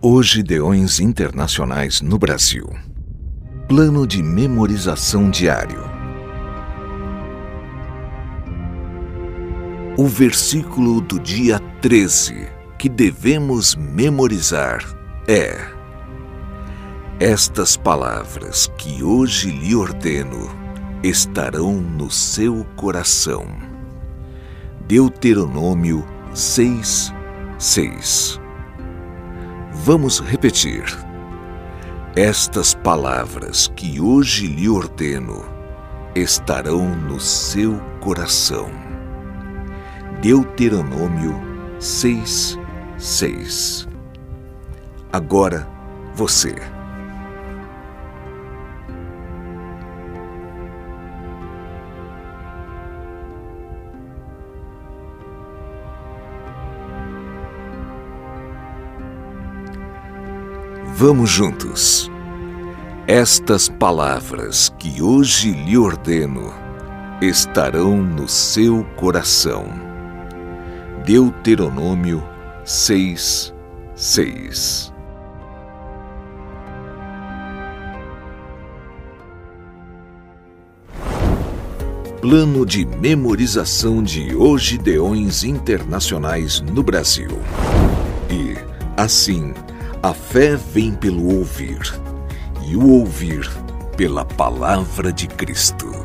Hoje Deões Internacionais no Brasil. Plano de memorização diário. O versículo do dia 13 que devemos memorizar é: Estas palavras que hoje lhe ordeno estarão no seu coração. Deuteronômio 6, 6 Vamos repetir. Estas palavras que hoje lhe ordeno estarão no seu coração. Deuteronômio 6, 6. Agora você. Vamos juntos. Estas palavras que hoje lhe ordeno estarão no seu coração. Deuteronômio 6, 6 Plano de memorização de Hoje Deões Internacionais no Brasil. E, assim, a fé vem pelo ouvir, e o ouvir pela palavra de Cristo.